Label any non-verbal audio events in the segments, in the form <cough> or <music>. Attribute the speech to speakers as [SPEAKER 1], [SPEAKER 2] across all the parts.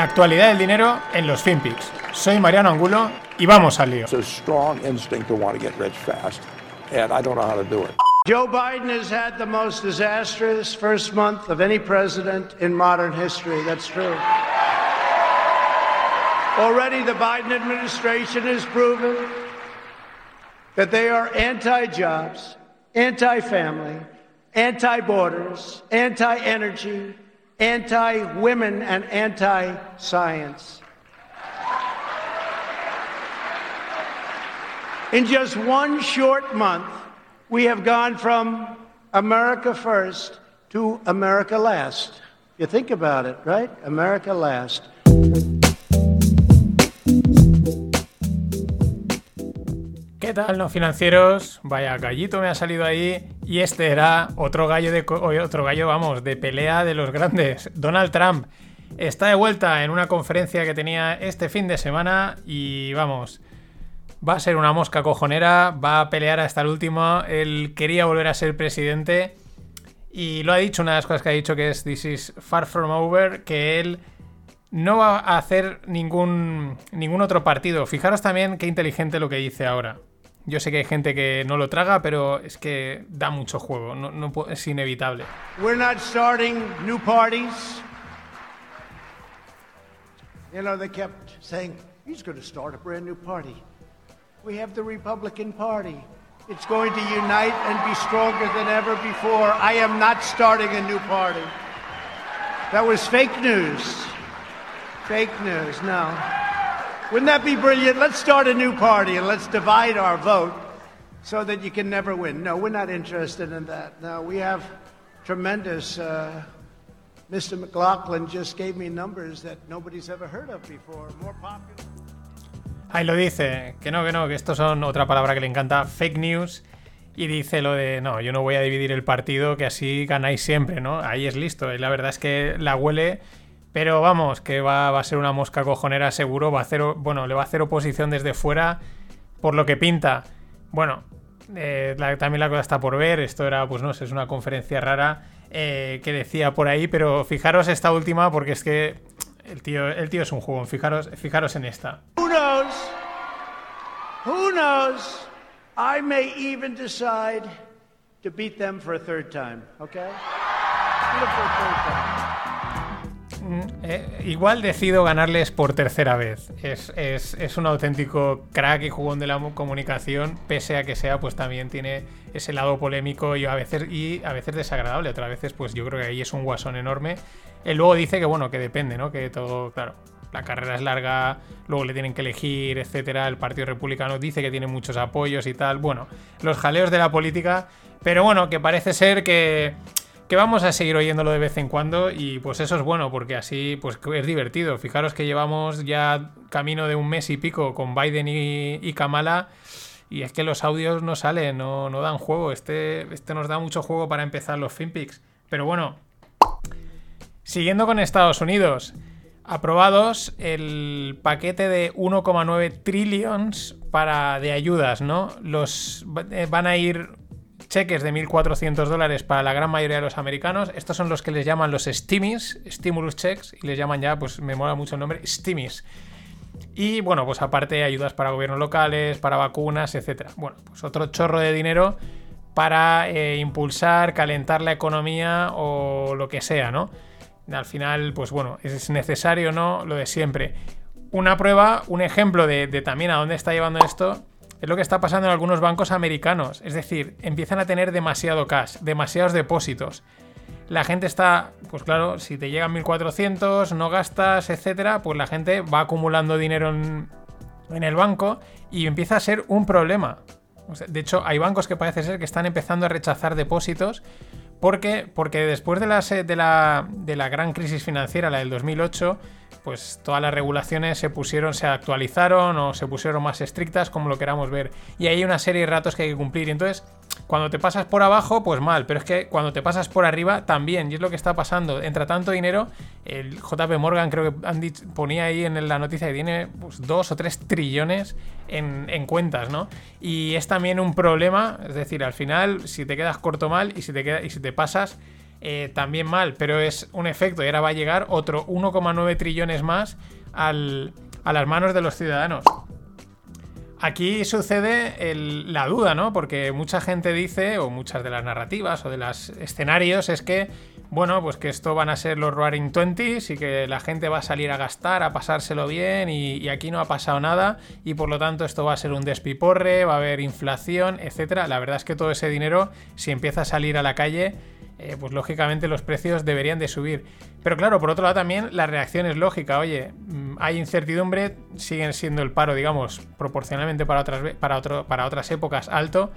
[SPEAKER 1] La actualidad del dinero en los FinPix. Soy Mariano Angulo y vamos al lío.
[SPEAKER 2] It's a strong instinct to want to get rich fast, and I don't know how to do it.
[SPEAKER 3] Joe Biden has had the most disastrous first month of any president in modern history. That's true. Already, the Biden administration has proven that they are anti jobs, anti family, anti borders, anti energy, anti women, and anti science. In just one short month, we have gone from America first to America last. You think about it, right? America last.
[SPEAKER 1] ¿Qué tal, no financieros? Vaya gallito me ha salido ahí. Y este era otro gallo de otro gallo, vamos, de pelea de los grandes. Donald Trump está de vuelta en una conferencia que tenía este fin de semana y vamos. Va a ser una mosca cojonera, va a pelear hasta el último. Él quería volver a ser presidente y lo ha dicho, una de las cosas que ha dicho que es This is far from over, que él no va a hacer ningún, ningún otro partido. Fijaros también qué inteligente lo que dice ahora. Yo sé que hay gente que no lo traga, pero es que da mucho juego, no, no es inevitable.
[SPEAKER 3] We're not starting new parties. You know, they kept saying, he's going to start a brand new party. We have the Republican Party. It's going to unite and be stronger than ever before. I am not starting a new party. That was fake news. Fake news, no. Wouldn't that be brilliant? Let's start a new party and let's divide our vote so that you can never win. No, we're not interested in that. No, we have tremendous. Uh, Mr. McLaughlin just gave me numbers that nobody's ever heard of before. More popular.
[SPEAKER 1] Ahí lo dice, que no, que no, que estos son otra palabra que le encanta, fake news. Y dice lo de, no, yo no voy a dividir el partido, que así ganáis siempre, ¿no? Ahí es listo. Y la verdad es que la huele, pero vamos, que va, a ser una mosca cojonera seguro. Va a hacer, bueno, le va a hacer oposición desde fuera, por lo que pinta. Bueno, eh, también la cosa está por ver. Esto era, pues no sé, es una conferencia rara eh, que decía por ahí, pero fijaros esta última, porque es que el tío, el tío es un jugón. Fijaros, fijaros en esta.
[SPEAKER 3] Who knows? Who knows? I may even decide to beat them for a third time, okay? Third time.
[SPEAKER 1] Eh, igual decido ganarles por tercera vez. Es, es- es un auténtico crack y jugón de la mu- comunicación, pese a que sea, pues también tiene ese lado polémico y a veces, y a veces desagradable. Otras veces, pues yo creo que ahí es un guasón enorme. Él luego dice que, bueno, que depende, ¿no? Que todo, claro, la carrera es larga, luego le tienen que elegir, etcétera. El Partido Republicano dice que tiene muchos apoyos y tal. Bueno, los jaleos de la política, pero bueno, que parece ser que que vamos a seguir oyéndolo de vez en cuando y pues eso es bueno porque así pues es divertido. Fijaros que llevamos ya camino de un mes y pico con Biden y, Kamala y es que los audios no salen, no, no dan juego. Este, este nos da mucho juego para empezar los FinPix. Pero bueno, siguiendo con Estados Unidos. Aprobados el paquete de 1,9 trillions para de ayudas, ¿no? Los eh, van a ir cheques de 1.400 dólares para la gran mayoría de los americanos. Estos son los que les llaman los STIMIs, Stimulus Checks, y les llaman ya, pues me mola mucho el nombre, STIMIs. Y bueno, pues aparte ayudas para gobiernos locales, para vacunas, etcétera. Bueno, pues otro chorro de dinero para eh, impulsar, calentar la economía o lo que sea, ¿no? Al final, pues bueno, es necesario, ¿no? Lo de siempre. Una prueba, un ejemplo de también a dónde está llevando esto es lo que está pasando en algunos bancos americanos. Es decir, empiezan a tener demasiado cash, demasiados depósitos. La gente está, pues claro, si te llegan 1400, no gastas, etcétera, pues la gente va acumulando dinero en, el banco y empieza a ser un problema. De hecho, hay bancos que parece ser que están empezando a rechazar depósitos porque, porque después de la, se- de, la, de la gran crisis financiera, la del 2008, pues todas las regulaciones se pusieron, se actualizaron o se pusieron más estrictas, como lo queramos ver. Y hay una serie de ratos que hay que cumplir. Y entonces, cuando te pasas por abajo, pues mal. Pero es que cuando te pasas por arriba, también. Y es lo que está pasando. Entra tanto dinero. El JP Morgan, creo que dicho- ponía ahí en la noticia que tiene pues, dos o tres trillones en, en cuentas, ¿no? Y es también un problema. Es decir, al final, si te quedas corto mal y si te, queda, y si te pasas eh, también mal, pero es un efecto y ahora va a llegar otro 1,9 trillones más a las manos de los ciudadanos. Aquí sucede la duda, ¿no? Porque mucha gente dice, o muchas de las narrativas o de los escenarios, es que, bueno, pues que esto van a ser los Roaring Twenties y que la gente va a salir a gastar, a pasárselo bien y, y, aquí no ha pasado nada y por lo tanto esto va a ser un despiporre, va a haber inflación, etcétera. La verdad es que todo ese dinero, si empieza a salir a la calle, eh, pues lógicamente los precios deberían de subir. Pero claro, por otro lado también la reacción es lógica. Oye, mm, hay incertidumbre, siguen siendo el paro, digamos, proporcionalmente para otras, para para otras épocas alto.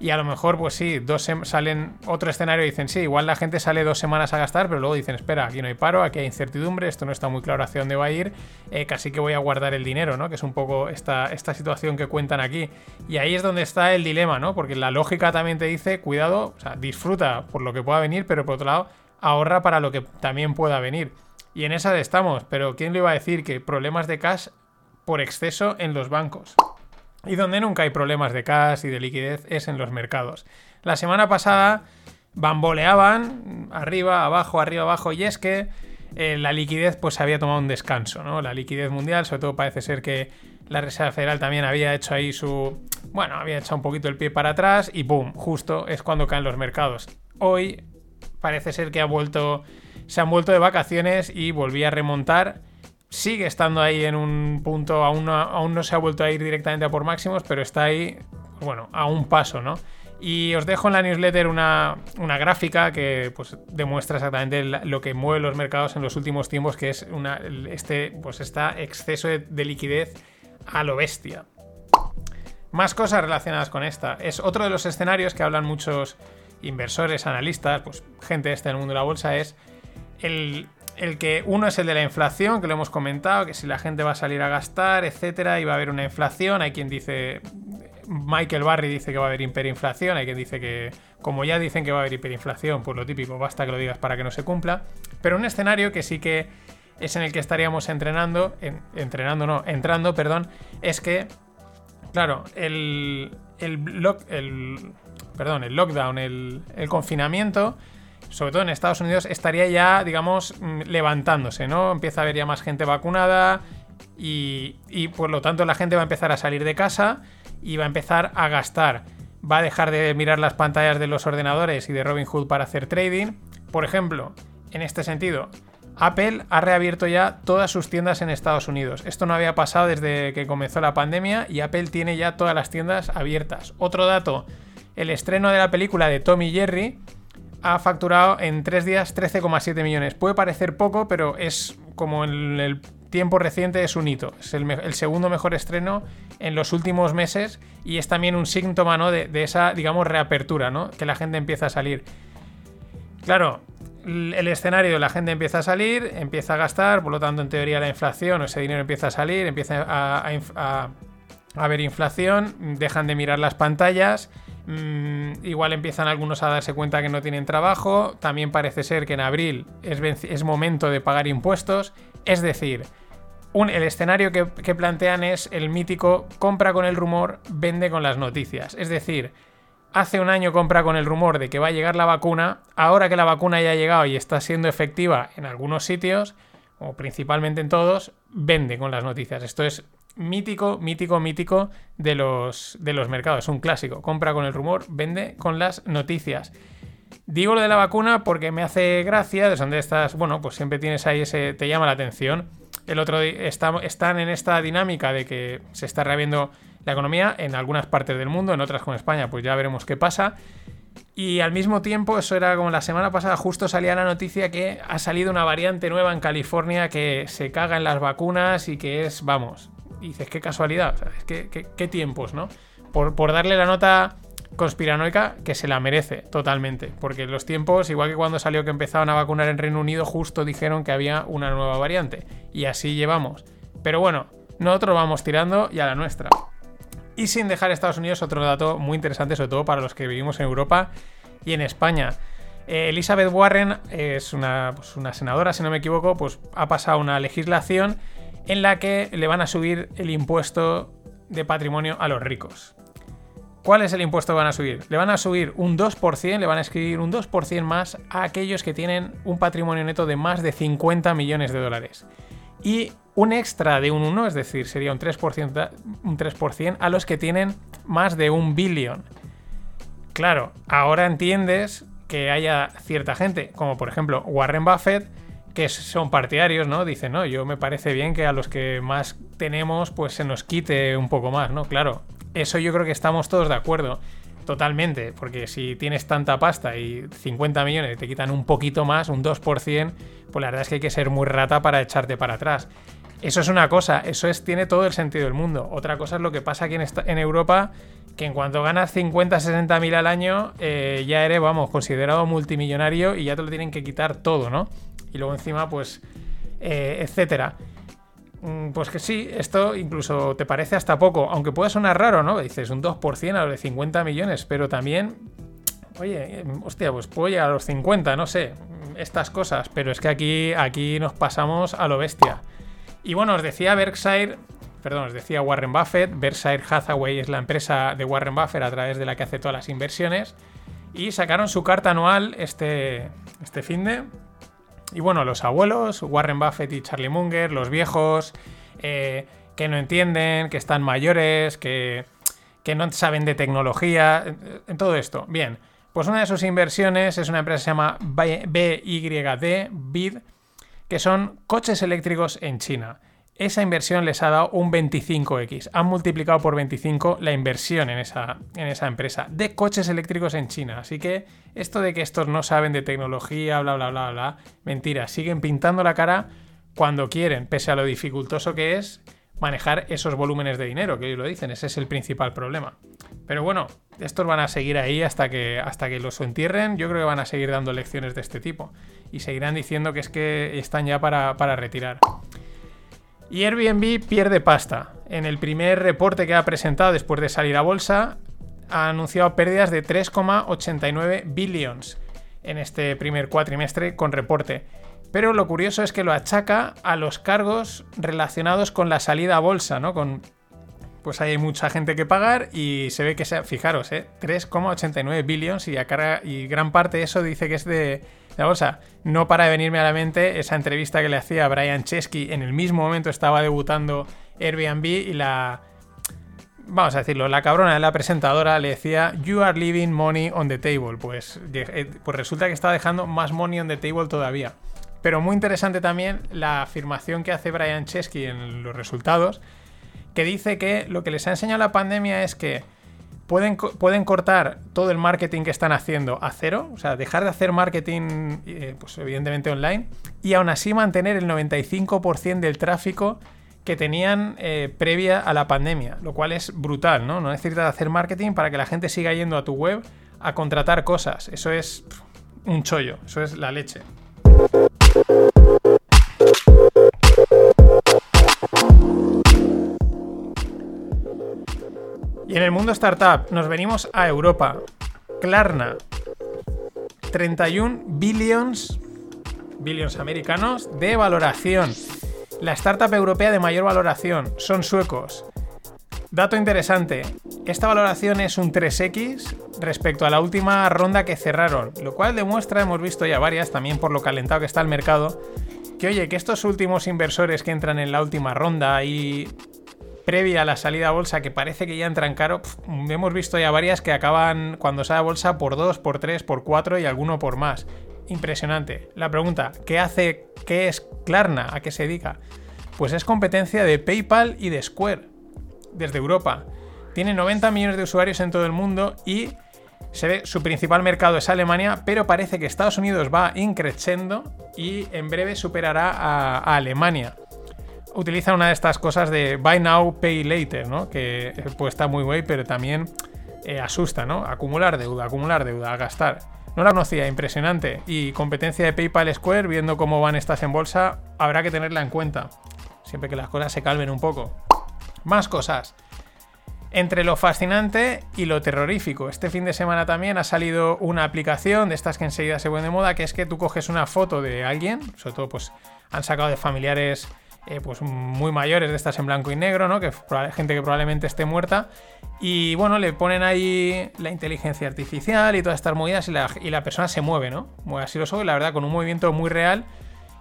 [SPEAKER 1] Y a lo mejor, pues sí, dos salen otro escenario y dicen, sí, igual la gente sale dos semanas a gastar, pero luego dicen, espera, aquí no hay paro, aquí hay incertidumbre, esto no está muy claro hacia dónde va a ir, eh, casi que voy a guardar el dinero, ¿no? Que es un poco esta, esta situación que cuentan aquí. Y ahí es donde está el dilema, ¿no? Porque la lógica también te dice, cuidado, disfruta por lo que pueda venir, pero por otro lado, ahorra para lo que también pueda venir. Y en esa estamos, pero ¿quién le iba a decir que problemas de cash por exceso en los bancos? Y donde nunca hay problemas de cash y de liquidez es en los mercados. La semana pasada bamboleaban arriba, abajo, arriba, abajo, y es que eh, la liquidez pues había tomado un descanso, ¿no? La liquidez mundial, sobre todo parece ser que la Reserva Federal también había hecho ahí su... Bueno, había echado un poquito el pie para atrás y ¡pum! Justo es cuando caen los mercados. Hoy parece ser que ha vuelto... Se han vuelto de vacaciones y volvía a remontar sigue estando ahí en un punto, aún no, aún no se ha vuelto a ir directamente a por máximos, pero está ahí, bueno, a un paso, ¿no? Y os dejo en la newsletter una, gráfica que pues, demuestra exactamente lo que mueve los mercados en los últimos tiempos, que es una, este pues, está exceso de, liquidez a lo bestia. Más cosas relacionadas con esta. Es otro de los escenarios que hablan muchos inversores, analistas, pues gente esta en el mundo de la bolsa, es el, el que uno es el de la inflación, que lo hemos comentado, que si la gente va a salir a gastar, etcétera, y va a haber una inflación. Hay quien dice, Michael Barry dice que va a haber hiperinflación, hay quien dice que, como ya dicen que va a haber hiperinflación, pues lo típico, basta que lo digas para que no se cumpla. Pero un escenario que sí que es en el que estaríamos entrenando, entrenando no, entrando, perdón, es que, claro, el, el, el, perdón, el lockdown, el, el confinamiento sobre todo en Estados Unidos, estaría ya, digamos, mm, levantándose, ¿no? Empieza a haber ya más gente vacunada y, por lo tanto la gente va a empezar a salir de casa y va a empezar a gastar. Va a dejar de mirar las pantallas de los ordenadores y de Robinhood para hacer trading. Por ejemplo, en este sentido, Apple ha reabierto ya todas sus tiendas en Estados Unidos. Esto no había pasado desde que comenzó la pandemia y Apple tiene ya todas las tiendas abiertas. Otro dato, el estreno de la película de Tommy Jerry ha facturado en tres días 13,7 millones. Puede parecer poco, pero es como en el tiempo reciente es un hito. Es el, segundo mejor estreno en los últimos meses y es también un síntoma ¿no? de, esa, digamos, reapertura, ¿no? que la gente empieza a salir. Claro, el escenario, la gente empieza a salir, empieza a gastar, por lo tanto, en teoría, la inflación ese dinero empieza a salir, empieza a haber inflación, dejan de mirar las pantallas Mm, igual empiezan algunos a darse cuenta que no tienen trabajo. También parece ser que en abril es, momento de pagar impuestos. Es decir, el escenario que, que, plantean es el mítico compra con el rumor, vende con las noticias. Es decir, hace un año compra con el rumor de que va a llegar la vacuna. Ahora que la vacuna ya ha llegado y está siendo efectiva en algunos sitios, o principalmente en todos, vende con las noticias. Esto es mítico, mítico, mítico de los, de los mercados. Un clásico. Compra con el rumor, vende con las noticias. Digo lo de la vacuna porque me hace gracia, de donde estás, bueno, pues siempre tienes ahí ese, te llama la atención. El otro día están en esta dinámica de que se está reabriendo la economía en algunas partes del mundo, en otras como España, pues ya veremos qué pasa. Y al mismo tiempo, eso era como la semana pasada, justo salía la noticia que ha salido una variante nueva en California que se caga en las vacunas y que es, vamos, y dices, qué casualidad, qué, tiempos, ¿no? Por, por, darle la nota conspiranoica que se la merece totalmente. Porque los tiempos, igual que cuando salió que empezaban a vacunar en Reino Unido, justo dijeron que había una nueva variante. Y así llevamos. Pero bueno, nosotros vamos tirando y a la nuestra. Y sin dejar Estados Unidos, otro dato muy interesante, sobre todo para los que vivimos en Europa y en España. Eh, Elizabeth Warren es una, pues una senadora, si no me equivoco, pues ha pasado una legislación en la que le van a subir el impuesto de patrimonio a los ricos. ¿Cuál es el impuesto que van a subir? Le van a subir un 2%, le van a escribir un 2% más a aquellos que tienen un patrimonio neto de más de 50 millones de dólares. Y un extra de un 1, es decir, sería un 3%, un 3% a los que tienen más de un billón. Claro, ahora entiendes que haya cierta gente, como por ejemplo Warren Buffett, que son partidarios, ¿no? Dicen, no, yo me parece bien que a los que más tenemos, pues se nos quite un poco más, ¿no? Claro, eso yo creo que estamos todos de acuerdo. Totalmente, porque si tienes tanta pasta y 50 millones te quitan un poquito más, un 2%, pues la verdad es que hay que ser muy rata para echarte para atrás. Eso es una cosa, eso es, tiene todo el sentido del mundo. Otra cosa es lo que pasa aquí en, en Europa, que en cuanto ganas 50, 60 mil al año, eh, ya eres, vamos, considerado multimillonario y ya te lo tienen que quitar todo, ¿no? Y luego encima, pues, eh, etcétera. Mm, pues que sí, esto incluso te parece hasta poco, aunque pueda sonar raro, ¿no? Dices un 2% a los de 50 millones, pero también, oye, hostia, pues puedo llegar a los 50, no sé, estas cosas, pero es que aquí, aquí nos pasamos a lo bestia. Y bueno, os decía Berkshire, perdón, os decía Warren Buffett, Berkshire Hathaway es la empresa de Warren Buffett a través de la que hace todas las inversiones, y sacaron su carta anual este, este fin de y bueno, los abuelos, Warren Buffett y Charlie Munger, los viejos, eh, que no entienden, que están mayores, que, que no saben de tecnología, en todo esto. Bien, pues una de sus inversiones es una empresa que se llama BYD, BID, que son coches eléctricos en China esa inversión les ha dado un 25x. Han multiplicado por 25 la inversión en esa, en esa empresa de coches eléctricos en China. Así que esto de que estos no saben de tecnología, bla, bla, bla, bla, mentira. Siguen pintando la cara cuando quieren, pese a lo dificultoso que es manejar esos volúmenes de dinero, que ellos lo dicen. Ese es el principal problema. Pero bueno, estos van a seguir ahí hasta que, hasta que los entierren. Yo creo que van a seguir dando lecciones de este tipo. Y seguirán diciendo que es que están ya para, para retirar. Y Airbnb pierde pasta. En el primer reporte que ha presentado después de salir a bolsa, ha anunciado pérdidas de 3,89 billions en este primer cuatrimestre con reporte. Pero lo curioso es que lo achaca a los cargos relacionados con la salida a bolsa, ¿no? Con pues hay mucha gente que pagar y se ve que, sea, fijaros, ¿eh? 3,89 billions y, y gran parte de eso dice que es de, la bolsa. No para de venirme a la mente esa entrevista que le hacía Brian Chesky. En el mismo momento estaba debutando Airbnb y la. Vamos a decirlo, la cabrona de la presentadora le decía You are leaving money on the table. Pues, eh, pues resulta que está dejando más money on the table todavía. Pero muy interesante también la afirmación que hace Brian Chesky en los resultados, que dice que lo que les ha enseñado la pandemia es que pueden, cortar todo el marketing que están haciendo a cero, o sea, dejar de hacer marketing, eh, pues evidentemente online, y aún así mantener el 95% del tráfico que tenían eh, previa a la pandemia, lo cual es brutal, ¿no? No necesitas hacer marketing para que la gente siga yendo a tu web a contratar cosas. Eso es un chollo, eso es la leche. En el mundo startup nos venimos a Europa. Klarna. 31 billions, billions americanos de valoración. La startup europea de mayor valoración. Son suecos. Dato interesante, esta valoración es un 3x respecto a la última ronda que cerraron, lo cual demuestra, hemos visto ya varias, también por lo calentado que está el mercado, que oye, que estos últimos inversores que entran en la última ronda y previa a la salida a bolsa que parece que ya entran caro, hemos visto ya varias que acaban cuando sale a bolsa por 2, por 3, por 4 y alguno por más. Impresionante. La pregunta, ¿qué hace, qué es Klarna? ¿A qué se dedica? Pues es competencia de PayPal y de Square, desde Europa. Tiene 90 millones de usuarios en todo el mundo y se ve, su principal mercado es Alemania, pero parece que Estados Unidos va increciendo y en breve superará a Alemania utiliza una de estas cosas de buy now, pay later, ¿no? Que eh, pues está muy guay, pero también eh, asusta, ¿no? Acumular deuda, acumular deuda, gastar. No la conocía, impresionante. Y competencia de PayPal Square, viendo cómo van estas en bolsa, habrá que tenerla en cuenta. Siempre que las cosas se calmen un poco. Más cosas. Entre lo fascinante y lo terrorífico. Este fin de semana también ha salido una aplicación de estas que enseguida se ponen de moda, que es que tú coges una foto de alguien, sobre todo pues han sacado de familiares eh, pues muy mayores de estas en blanco y negro, ¿no? Que gente que probablemente esté muerta. Y bueno, le ponen ahí la inteligencia artificial y todas estas movidas y la, y la persona se mueve, ¿no? Mueve así los ojos la verdad con un movimiento muy real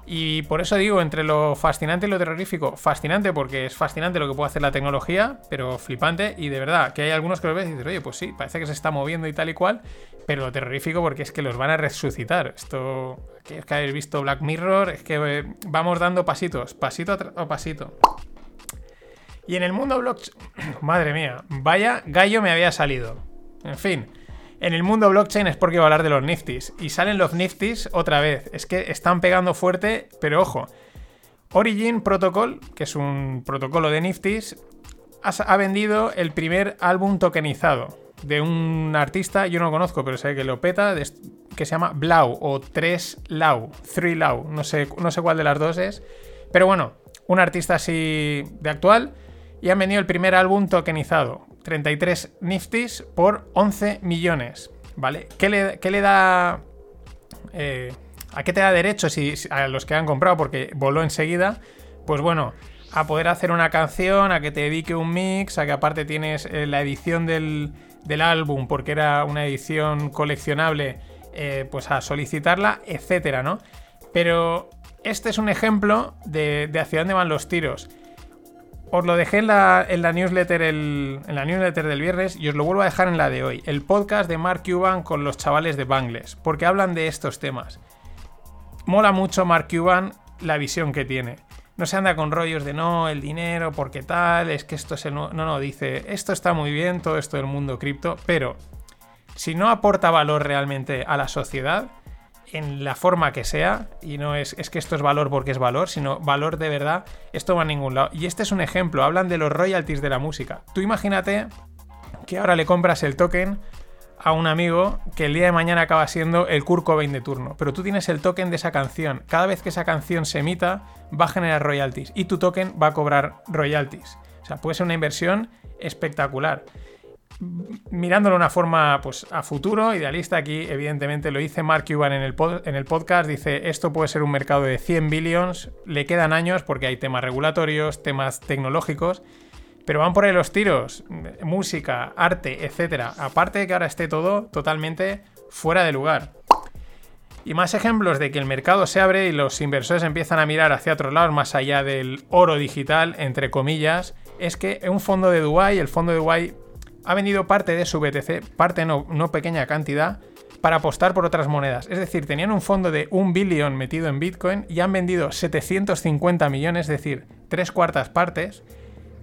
[SPEAKER 1] y por eso digo, entre lo fascinante y lo terrorífico, fascinante porque es fascinante lo que puede hacer la tecnología, pero flipante. Y de verdad, que hay algunos que lo ves y dices, oye, pues sí, parece que se está moviendo y tal y cual. Pero lo terrorífico porque es que los van a resucitar. Esto, es que habéis visto Black Mirror, es que eh, vamos dando pasitos, pasito a pasito. Y en el mundo blockchain, <clears throat> madre mía, vaya gallo me había salido. En fin. En el mundo blockchain es porque va a hablar de los Niftis. Y salen los Niftis otra vez. Es que están pegando fuerte, pero ojo. Origin Protocol, que es un protocolo de Niftis, ha vendido el primer álbum tokenizado de un artista, yo no conozco, pero sé que lo peta, que se llama Blau o 3 Lau, 3 Lau, no sé, no sé cuál de las dos es. Pero bueno, un artista así de actual y han vendido el primer álbum tokenizado. 33 Niftis por 11 millones. ¿Vale? ¿Qué le, da. Eh, ¿A qué te da derecho si, a los que han comprado? Porque voló enseguida. Pues bueno, a poder hacer una canción, a que te dedique un mix, a que aparte tienes eh, la edición del, álbum, porque era una edición coleccionable, eh, pues a solicitarla, etcétera, ¿no? Pero este es un ejemplo de hacia dónde van los tiros. Os lo dejé en la, newsletter en la newsletter del viernes y os lo vuelvo a dejar en la de hoy. El podcast de Mark Cuban con los chavales de Bangles, porque hablan de estos temas. Mola mucho Mark Cuban la visión que tiene. No se anda con rollos de no, el dinero, porque tal, es que esto es el... No, no, dice, esto está muy bien, todo esto del mundo cripto, pero si no aporta valor realmente a la sociedad, en la forma que sea, y no es, es que esto es valor porque es valor, sino valor de verdad, esto va a ningún lado. Y este es un ejemplo, hablan de los royalties de la música. Tú imagínate que ahora le compras el token a un amigo que el día de mañana acaba siendo el Kurt Cobain de turno, pero tú tienes el token de esa canción. Cada vez que esa canción se emita, va a generar royalties y tu token va a cobrar royalties. O sea, puede ser una inversión espectacular mirándolo de una forma pues, a futuro, idealista, aquí evidentemente lo dice Mark Cuban en el, en el podcast, dice esto puede ser un mercado de 100 billions, le quedan años porque hay temas regulatorios, temas tecnológicos, pero van por ahí los tiros, música, arte, etcétera. Aparte de que ahora esté todo totalmente fuera de lugar. Y más ejemplos de que el mercado se abre y los inversores empiezan a mirar hacia otros lados, más allá del oro digital, entre comillas, es que un fondo de Dubai, el fondo de Dubai ha vendido parte de su BTC, parte no, pequeña cantidad, para apostar por otras monedas. Es decir, tenían un fondo de un billón metido en Bitcoin y han vendido 750 millones, es decir, tres cuartas partes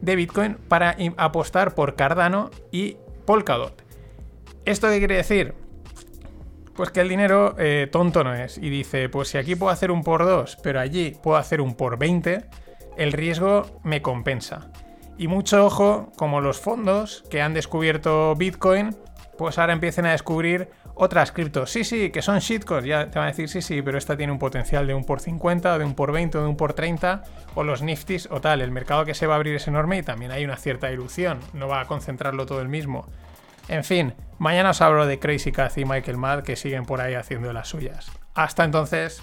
[SPEAKER 1] de Bitcoin para apostar por Cardano y Polkadot. ¿Esto qué quiere decir? Pues que el dinero eh, tonto no es. Y dice, pues si aquí puedo hacer un por 2, pero allí puedo hacer un por 20, el riesgo me compensa. Y mucho ojo, como los fondos que han descubierto Bitcoin, pues ahora empiecen a descubrir otras criptos. Sí, sí, que son shitcoins. Ya te van a decir, sí, sí, pero esta tiene un potencial de un por 50, o de un por 20, o de un por 30, o los niftis o tal. El mercado que se va a abrir es enorme y también hay una cierta ilusión. No va a concentrarlo todo el mismo. En fin, mañana os hablo de Crazy Cat y Michael Mad que siguen por ahí haciendo las suyas. Hasta entonces.